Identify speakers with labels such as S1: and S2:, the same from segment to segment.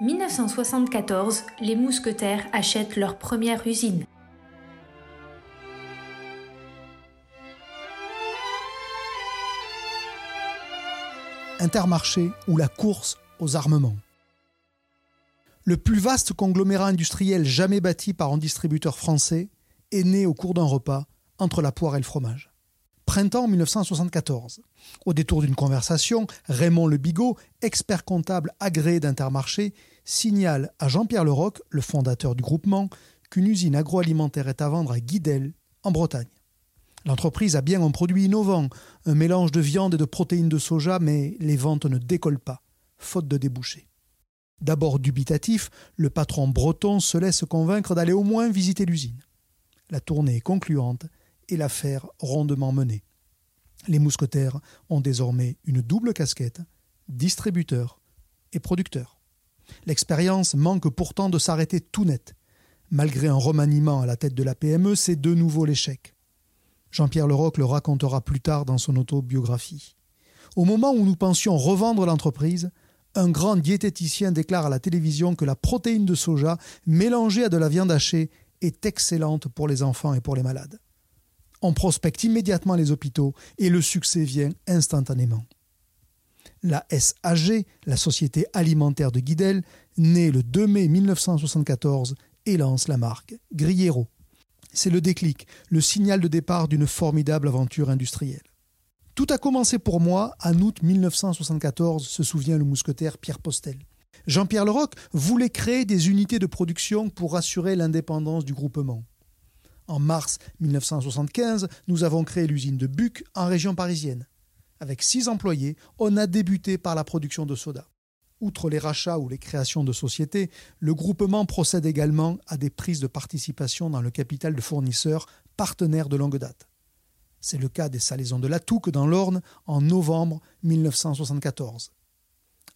S1: 1974, les mousquetaires achètent leur première usine.
S2: Intermarché ou la course aux armements. Le plus vaste conglomérat industriel jamais bâti par un distributeur français est né au cours d'un repas entre la poire et le fromage printemps 1974. Au détour d'une conversation, Raymond Le Bigot, expert comptable agréé d'Intermarché, signale à Jean-Pierre Leroc, le fondateur du groupement, qu'une usine agroalimentaire est à vendre à Guidel, en Bretagne. L'entreprise a bien un produit innovant, un mélange de viande et de protéines de soja, mais les ventes ne décollent pas, faute de débouchés. D'abord dubitatif, le patron breton se laisse convaincre d'aller au moins visiter l'usine. La tournée est concluante et l'affaire rondement menée. Les mousquetaires ont désormais une double casquette, distributeur et producteur. L'expérience manque pourtant de s'arrêter tout net. Malgré un remaniement à la tête de la PME, c'est de nouveau l'échec. Jean-Pierre Leroc le racontera plus tard dans son autobiographie. Au moment où nous pensions revendre l'entreprise, un grand diététicien déclare à la télévision que la protéine de soja mélangée à de la viande hachée est excellente pour les enfants et pour les malades. On prospecte immédiatement les hôpitaux et le succès vient instantanément. La SAG, la Société alimentaire de Guidel, naît le 2 mai 1974 et lance la marque Grillero. C'est le déclic, le signal de départ d'une formidable aventure industrielle. Tout a commencé pour moi en août 1974, se souvient le mousquetaire Pierre Postel. Jean-Pierre Leroc voulait créer des unités de production pour assurer l'indépendance du groupement. En mars 1975, nous avons créé l'usine de Buc en région parisienne. Avec six employés, on a débuté par la production de soda. Outre les rachats ou les créations de sociétés, le groupement procède également à des prises de participation dans le capital de fournisseurs partenaires de longue date. C'est le cas des salaisons de la Touque dans l'Orne en novembre 1974.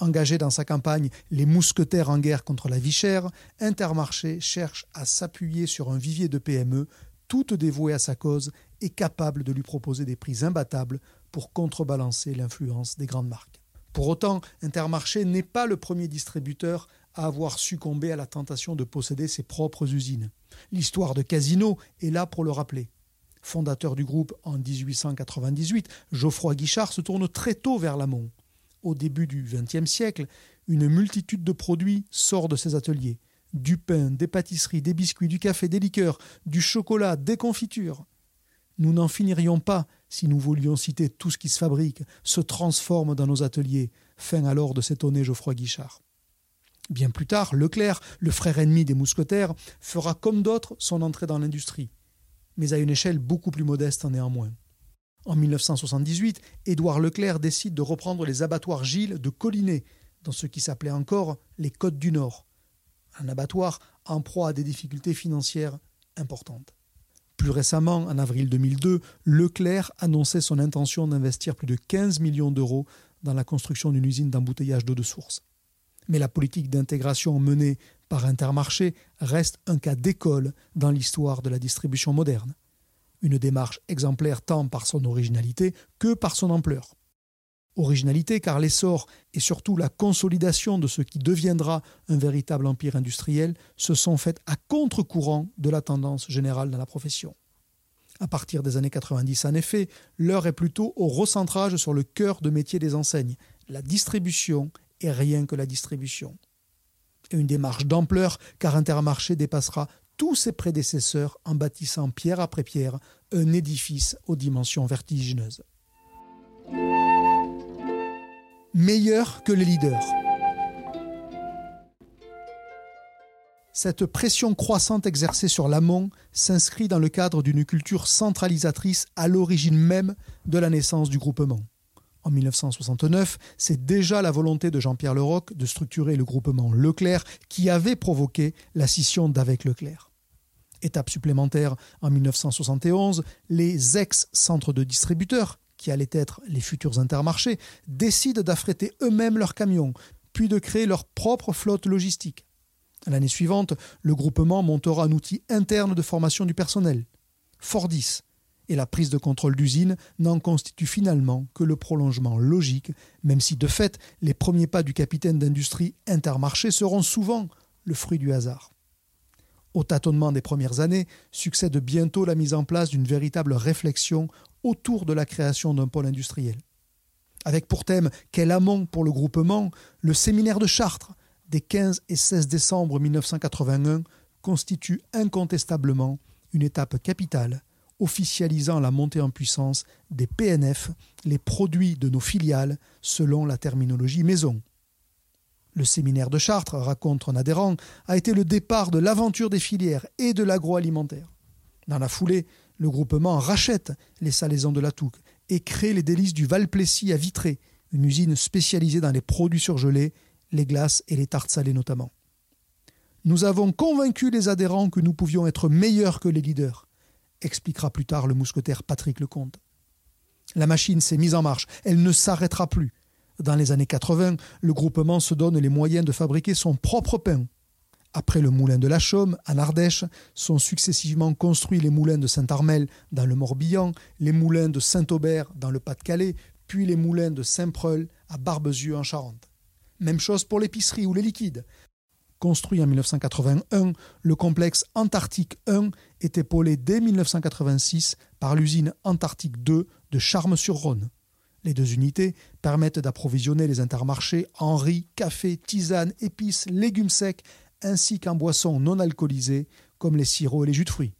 S2: Engagé dans sa campagne Les mousquetaires en guerre contre la vie chère, Intermarché cherche à s'appuyer sur un vivier de PME, toutes dévouées à sa cause et capables de lui proposer des prix imbattables pour contrebalancer l'influence des grandes marques. Pour autant, Intermarché n'est pas le premier distributeur à avoir succombé à la tentation de posséder ses propres usines. L'histoire de Casino est là pour le rappeler. Fondateur du groupe en 1898, Geoffroy Guichard se tourne très tôt vers l'amont au début du XXe siècle, une multitude de produits sort de ces ateliers. Du pain, des pâtisseries, des biscuits, du café, des liqueurs, du chocolat, des confitures. Nous n'en finirions pas si nous voulions citer tout ce qui se fabrique, se transforme dans nos ateliers. Fin alors de s'étonner Geoffroy Guichard. Bien plus tard, Leclerc, le frère ennemi des mousquetaires, fera comme d'autres son entrée dans l'industrie, mais à une échelle beaucoup plus modeste néanmoins. En 1978, Édouard Leclerc décide de reprendre les abattoirs Gilles de Collinet, dans ce qui s'appelait encore les Côtes du Nord. Un abattoir en proie à des difficultés financières importantes. Plus récemment, en avril 2002, Leclerc annonçait son intention d'investir plus de 15 millions d'euros dans la construction d'une usine d'embouteillage d'eau de source. Mais la politique d'intégration menée par Intermarché reste un cas d'école dans l'histoire de la distribution moderne une démarche exemplaire tant par son originalité que par son ampleur. Originalité car l'essor et surtout la consolidation de ce qui deviendra un véritable empire industriel se sont faites à contre-courant de la tendance générale dans la profession. À partir des années 90, en effet, l'heure est plutôt au recentrage sur le cœur de métier des enseignes, la distribution et rien que la distribution. Et une démarche d'ampleur car Intermarché dépassera tous ses prédécesseurs en bâtissant pierre après pierre un édifice aux dimensions vertigineuses. Meilleur que les leaders. Cette pression croissante exercée sur l'amont s'inscrit dans le cadre d'une culture centralisatrice à l'origine même de la naissance du groupement. En 1969, c'est déjà la volonté de Jean-Pierre Leroc de structurer le groupement Leclerc qui avait provoqué la scission d'avec Leclerc. Étape supplémentaire en 1971, les ex-centres de distributeurs, qui allaient être les futurs intermarchés, décident d'affréter eux-mêmes leurs camions, puis de créer leur propre flotte logistique. L'année suivante, le groupement montera un outil interne de formation du personnel, Fordis, et la prise de contrôle d'usine n'en constitue finalement que le prolongement logique, même si de fait les premiers pas du capitaine d'industrie intermarché seront souvent le fruit du hasard. Au tâtonnement des premières années succède bientôt la mise en place d'une véritable réflexion autour de la création d'un pôle industriel. Avec pour thème Quel amont pour le groupement, le séminaire de Chartres des 15 et 16 décembre 1981 constitue incontestablement une étape capitale, officialisant la montée en puissance des PNF, les produits de nos filiales, selon la terminologie maison. Le séminaire de Chartres, raconte un adhérent, a été le départ de l'aventure des filières et de l'agroalimentaire. Dans la foulée, le groupement rachète les salaisons de la Touque et crée les délices du Valplessis à Vitré, une usine spécialisée dans les produits surgelés, les glaces et les tartes salées notamment. Nous avons convaincu les adhérents que nous pouvions être meilleurs que les leaders, expliquera plus tard le mousquetaire Patrick Lecomte. La machine s'est mise en marche, elle ne s'arrêtera plus. Dans les années 80, le groupement se donne les moyens de fabriquer son propre pain. Après le moulin de la Chaume, en Ardèche, sont successivement construits les moulins de Saint-Armel dans le Morbihan, les moulins de Saint-Aubert dans le Pas-de-Calais, puis les moulins de Saint-Preul à Barbezieux en Charente. Même chose pour l'épicerie ou les liquides. Construit en 1981, le complexe Antarctique 1 est épaulé dès 1986 par l'usine Antarctique 2 de Charmes-sur-Rhône. Les deux unités permettent d'approvisionner les intermarchés en riz, café, tisane, épices, légumes secs ainsi qu'en boissons non alcoolisées comme les sirops et les jus de fruits.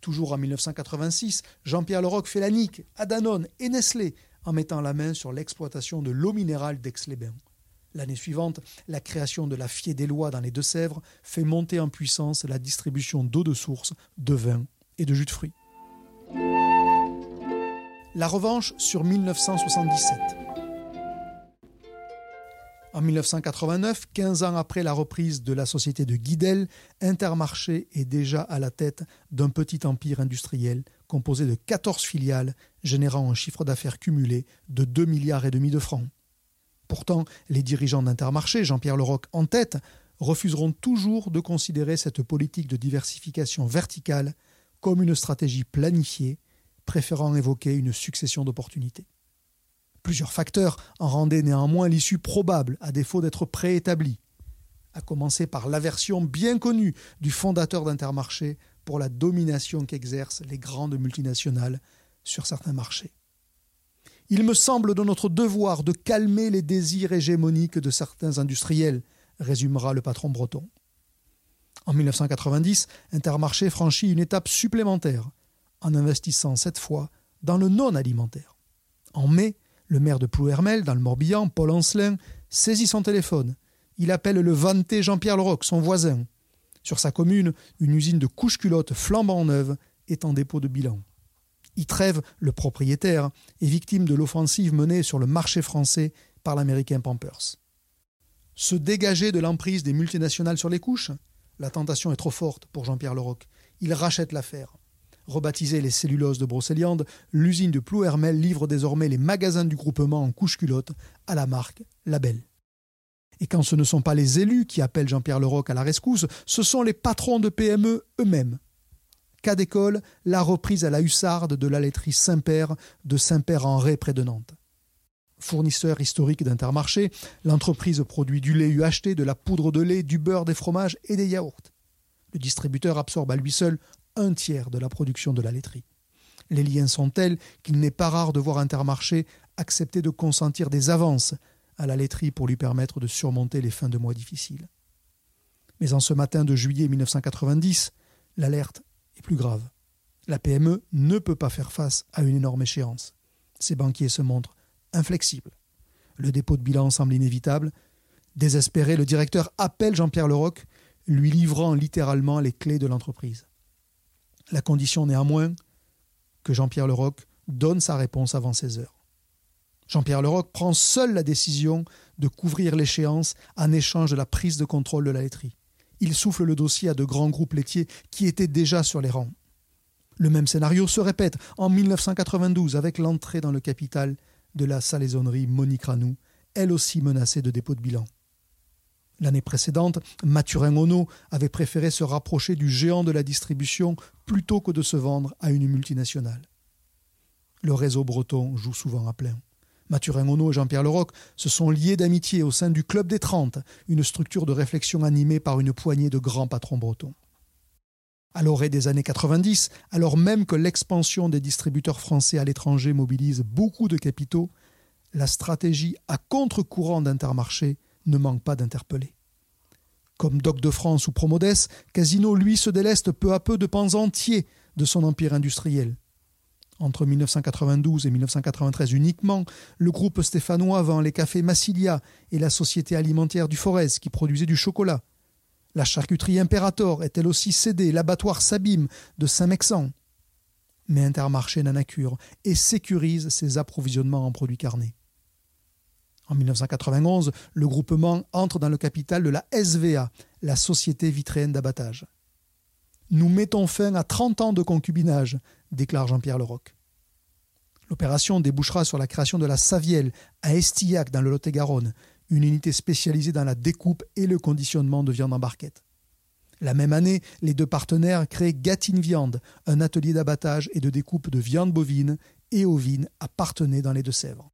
S2: Toujours en 1986, Jean-Pierre Leroc fait la nique à Danone et Nestlé en mettant la main sur l'exploitation de l'eau minérale d'Aix-les-Bains. L'année suivante, la création de la Fier des Lois dans les Deux-Sèvres fait monter en puissance la distribution d'eau de source, de vin et de jus de fruits. La revanche sur 1977. En 1989, 15 ans après la reprise de la société de Guidel, Intermarché est déjà à la tête d'un petit empire industriel composé de 14 filiales générant un chiffre d'affaires cumulé de 2 milliards et demi de francs. Pourtant, les dirigeants d'Intermarché, Jean-Pierre Leroc en tête, refuseront toujours de considérer cette politique de diversification verticale comme une stratégie planifiée, préférant évoquer une succession d'opportunités. Plusieurs facteurs en rendaient néanmoins l'issue probable, à défaut d'être préétablie, à commencer par l'aversion bien connue du fondateur d'Intermarché pour la domination qu'exercent les grandes multinationales sur certains marchés. Il me semble de notre devoir de calmer les désirs hégémoniques de certains industriels, résumera le patron breton. En 1990, Intermarché franchit une étape supplémentaire en investissant cette fois dans le non alimentaire. En mai, le maire de Plouhermel, dans le Morbihan, Paul Ancelin, saisit son téléphone. Il appelle le vanté Jean-Pierre Leroc, son voisin. Sur sa commune, une usine de couches-culottes flambant neuve est en dépôt de bilan. Ytrève, le propriétaire, est victime de l'offensive menée sur le marché français par l'américain Pampers. Se dégager de l'emprise des multinationales sur les couches? La tentation est trop forte pour Jean-Pierre Leroc. Il rachète l'affaire. Rebaptisée les celluloses de Brocéliande, l'usine de Plouhermel livre désormais les magasins du groupement en couche-culotte à la marque Label. Et quand ce ne sont pas les élus qui appellent Jean-Pierre Leroc à la rescousse, ce sont les patrons de PME eux-mêmes. Cas d'école, la reprise à la hussarde de la laiterie Saint-Père de Saint-Père-en-Ré près de Nantes. Fournisseur historique d'Intermarché, l'entreprise produit du lait UHT, de la poudre de lait, du beurre, des fromages et des yaourts. Le distributeur absorbe à lui seul un tiers de la production de la laiterie. Les liens sont tels qu'il n'est pas rare de voir Intermarché accepter de consentir des avances à la laiterie pour lui permettre de surmonter les fins de mois difficiles. Mais en ce matin de juillet 1990, l'alerte est plus grave. La PME ne peut pas faire face à une énorme échéance. Ses banquiers se montrent inflexibles. Le dépôt de bilan semble inévitable. Désespéré, le directeur appelle Jean-Pierre Leroc, lui livrant littéralement les clés de l'entreprise. La condition néanmoins que Jean-Pierre Leroc donne sa réponse avant 16 heures. Jean-Pierre Leroc prend seul la décision de couvrir l'échéance en échange de la prise de contrôle de la laiterie. Il souffle le dossier à de grands groupes laitiers qui étaient déjà sur les rangs. Le même scénario se répète en 1992 avec l'entrée dans le capital de la salaisonnerie Monique Ranou, elle aussi menacée de dépôt de bilan. L'année précédente, Mathurin Ono avait préféré se rapprocher du géant de la distribution plutôt que de se vendre à une multinationale. Le réseau breton joue souvent à plein. Mathurin Ono et Jean-Pierre Leroc se sont liés d'amitié au sein du Club des Trente, une structure de réflexion animée par une poignée de grands patrons bretons. À l'orée des années 90, alors même que l'expansion des distributeurs français à l'étranger mobilise beaucoup de capitaux, la stratégie à contre-courant d'Intermarché ne manque pas d'interpeller. Comme Doc de France ou Promodes, Casino, lui, se déleste peu à peu de pans entiers de son empire industriel. Entre 1992 et 1993 uniquement, le groupe stéphanois vend les cafés Massilia et la société alimentaire du Forez qui produisait du chocolat. La charcuterie Imperator est elle aussi cédée, l'abattoir Sabim de Saint-Mexan. Mais Intermarché n'en a cure et sécurise ses approvisionnements en produits carnés. En 1991, le groupement entre dans le capital de la SVA, la Société vitréenne d'abattage. Nous mettons fin à 30 ans de concubinage, déclare Jean-Pierre Leroc. L'opération débouchera sur la création de la Savielle à Estillac dans le Lot-et-Garonne, une unité spécialisée dans la découpe et le conditionnement de viande en barquette. La même année, les deux partenaires créent Gatine Viande, un atelier d'abattage et de découpe de viande bovine et ovine à Partenay dans les Deux-Sèvres.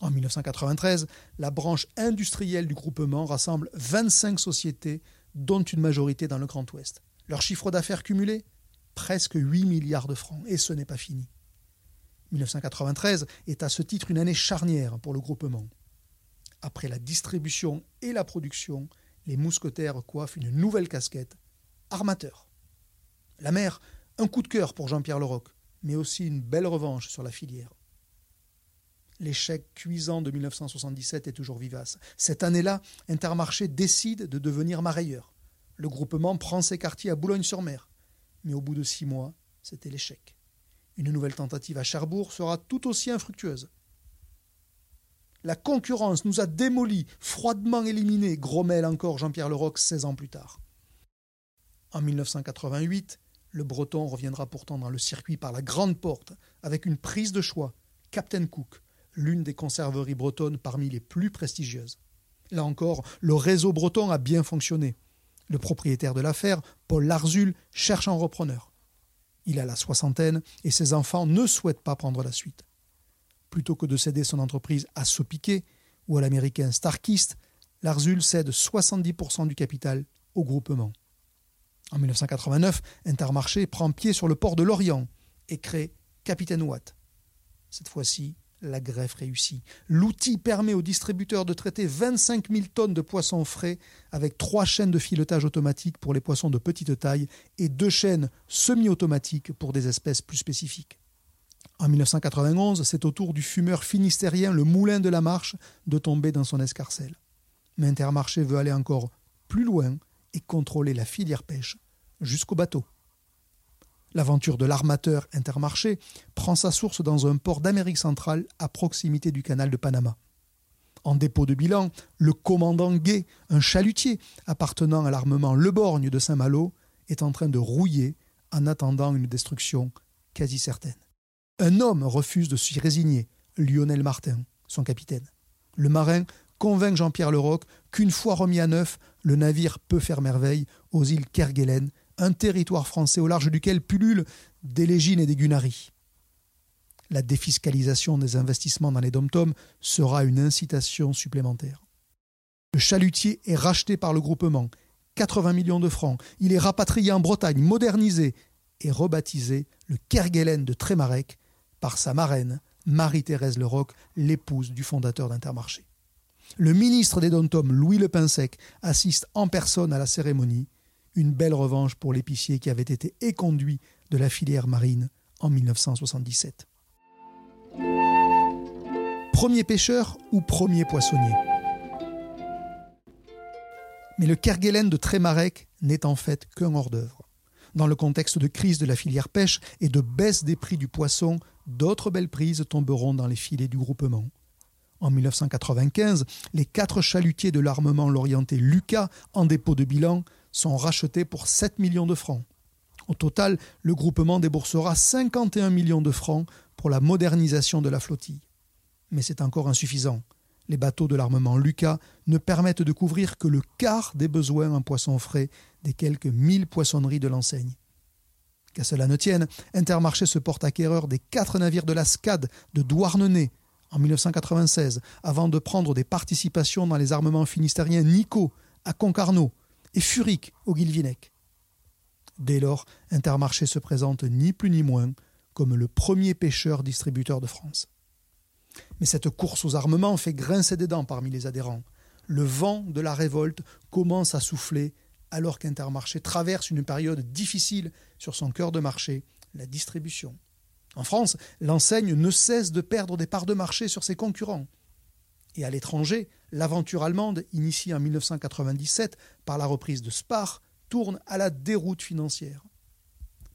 S2: En 1993, la branche industrielle du groupement rassemble 25 sociétés, dont une majorité dans le Grand Ouest. Leur chiffre d'affaires cumulé Presque 8 milliards de francs, et ce n'est pas fini. 1993 est à ce titre une année charnière pour le groupement. Après la distribution et la production, les mousquetaires coiffent une nouvelle casquette, armateur. La mer, un coup de cœur pour Jean-Pierre Leroc, mais aussi une belle revanche sur la filière. L'échec cuisant de 1977 est toujours vivace. Cette année-là, Intermarché décide de devenir marailleur. Le groupement prend ses quartiers à Boulogne-sur-Mer. Mais au bout de six mois, c'était l'échec. Une nouvelle tentative à Cherbourg sera tout aussi infructueuse. La concurrence nous a démolis, froidement éliminés, grommelle encore Jean-Pierre Leroc 16 ans plus tard. En 1988, le Breton reviendra pourtant dans le circuit par la grande porte, avec une prise de choix, Captain Cook, l'une des conserveries bretonnes parmi les plus prestigieuses. Là encore, le réseau breton a bien fonctionné. Le propriétaire de l'affaire, Paul Larzul, cherche un repreneur. Il a la soixantaine et ses enfants ne souhaitent pas prendre la suite. Plutôt que de céder son entreprise à Sopiquet ou à l'américain Starkist, Larzul cède 70% du capital au groupement. En 1989, Intermarché prend pied sur le port de Lorient et crée Capitaine Watt. Cette fois-ci, la greffe réussit. L'outil permet aux distributeurs de traiter 25 000 tonnes de poissons frais avec trois chaînes de filetage automatique pour les poissons de petite taille et deux chaînes semi-automatiques pour des espèces plus spécifiques. En 1991, c'est au tour du fumeur finistérien le Moulin de la Marche de tomber dans son escarcelle. Mais Intermarché veut aller encore plus loin et contrôler la filière pêche jusqu'au bateau. L'aventure de l'armateur Intermarché prend sa source dans un port d'Amérique centrale à proximité du canal de Panama. En dépôt de bilan, le commandant Gay, un chalutier appartenant à l'armement Le Borgne de Saint-Malo, est en train de rouiller en attendant une destruction quasi certaine. Un homme refuse de s'y résigner, Lionel Martin, son capitaine. Le marin convainc Jean-Pierre Leroc qu'une fois remis à neuf, le navire peut faire merveille aux îles Kerguelen un territoire français au large duquel pullulent des légines et des gunaries. La défiscalisation des investissements dans les dom sera une incitation supplémentaire. Le chalutier est racheté par le groupement, 80 millions de francs. Il est rapatrié en Bretagne, modernisé et rebaptisé le Kerguelen de Trémarec par sa marraine, Marie-Thérèse Leroc, l'épouse du fondateur d'Intermarché. Le ministre des dom Louis Le Pinsec, assiste en personne à la cérémonie une belle revanche pour l'épicier qui avait été éconduit de la filière marine en 1977. Premier pêcheur ou premier poissonnier? Mais le Kerguelen de Trémarec n'est en fait qu'un hors-d'œuvre. Dans le contexte de crise de la filière pêche et de baisse des prix du poisson, d'autres belles prises tomberont dans les filets du groupement. En 1995, les quatre chalutiers de l'armement l'orienté Lucas en dépôt de bilan sont rachetés pour 7 millions de francs. Au total, le groupement déboursera 51 millions de francs pour la modernisation de la flottille. Mais c'est encore insuffisant. Les bateaux de l'armement Lucas ne permettent de couvrir que le quart des besoins en poissons frais des quelques 1000 poissonneries de l'enseigne. Qu'à cela ne tienne, Intermarché se porte acquéreur des quatre navires de la SCAD de Douarnenez en 1996, avant de prendre des participations dans les armements finistériens Nico à Concarneau et Furic au Guilvinec. Dès lors, Intermarché se présente ni plus ni moins comme le premier pêcheur distributeur de France. Mais cette course aux armements fait grincer des dents parmi les adhérents. Le vent de la révolte commence à souffler alors qu'Intermarché traverse une période difficile sur son cœur de marché, la distribution. En France, l'enseigne ne cesse de perdre des parts de marché sur ses concurrents. Et à l'étranger, l'aventure allemande, initiée en 1997 par la reprise de Spar, tourne à la déroute financière.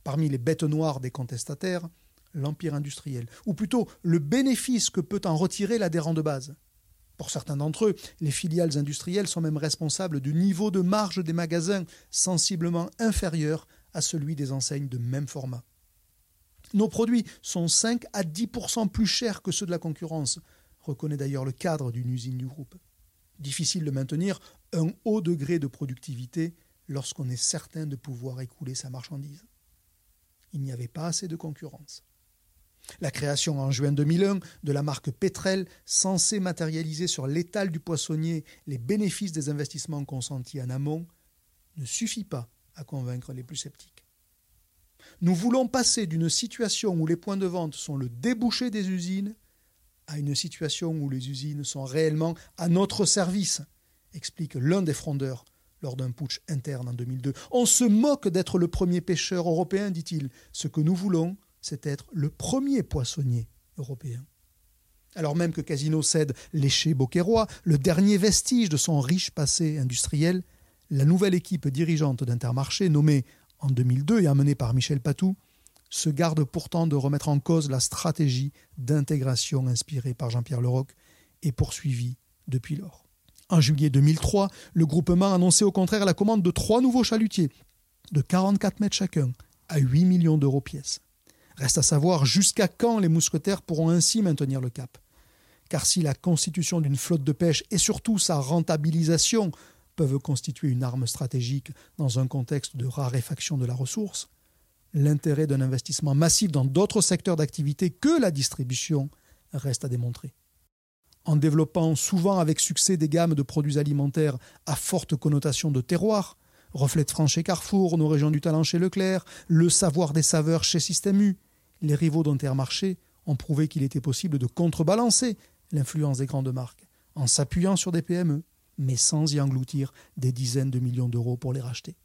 S2: Parmi les bêtes noires des contestataires, l'empire industriel, ou plutôt le bénéfice que peut en retirer l'adhérent de base. Pour certains d'entre eux, les filiales industrielles sont même responsables du niveau de marge des magasins sensiblement inférieur à celui des enseignes de même format. Nos produits sont 5 à 10% plus chers que ceux de la concurrence, reconnaît d'ailleurs le cadre d'une usine du groupe. Difficile de maintenir un haut degré de productivité lorsqu'on est certain de pouvoir écouler sa marchandise. Il n'y avait pas assez de concurrence. La création en juin 2001 de la marque Petrel, censée matérialiser sur l'étal du poissonnier les bénéfices des investissements consentis en amont, ne suffit pas à convaincre les plus sceptiques. Nous voulons passer d'une situation où les points de vente sont le débouché des usines à une situation où les usines sont réellement à notre service, explique l'un des frondeurs lors d'un putsch interne en 2002. On se moque d'être le premier pêcheur européen, dit-il. Ce que nous voulons, c'est être le premier poissonnier européen. Alors même que Casino cède l'éché Boqueroy, le dernier vestige de son riche passé industriel, la nouvelle équipe dirigeante d'Intermarché, nommée en 2002 et amenée par Michel Patou, se garde pourtant de remettre en cause la stratégie d'intégration inspirée par Jean-Pierre Leroc et poursuivie depuis lors. En juillet 2003, le groupement annonçait au contraire la commande de trois nouveaux chalutiers, de 44 mètres chacun, à 8 millions d'euros pièce. Reste à savoir jusqu'à quand les mousquetaires pourront ainsi maintenir le cap. Car si la constitution d'une flotte de pêche et surtout sa rentabilisation peuvent constituer une arme stratégique dans un contexte de raréfaction de la ressource, l'intérêt d'un investissement massif dans d'autres secteurs d'activité que la distribution reste à démontrer. En développant souvent avec succès des gammes de produits alimentaires à forte connotation de terroir, Reflet franche chez Carrefour, nos régions du talent chez Leclerc, le savoir des saveurs chez Système U, les rivaux d'Intermarché ont prouvé qu'il était possible de contrebalancer l'influence des grandes marques en s'appuyant sur des PME, mais sans y engloutir des dizaines de millions d'euros pour les racheter.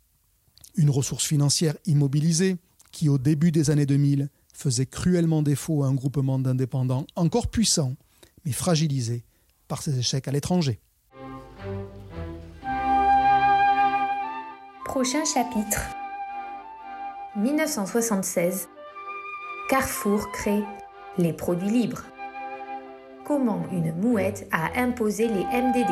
S2: Une ressource financière immobilisée qui, au début des années 2000, faisait cruellement défaut à un groupement d'indépendants encore puissant, mais fragilisé par ses échecs à l'étranger.
S1: Prochain chapitre 1976 Carrefour crée les produits libres. Comment une mouette a imposé les MDD